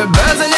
тебе за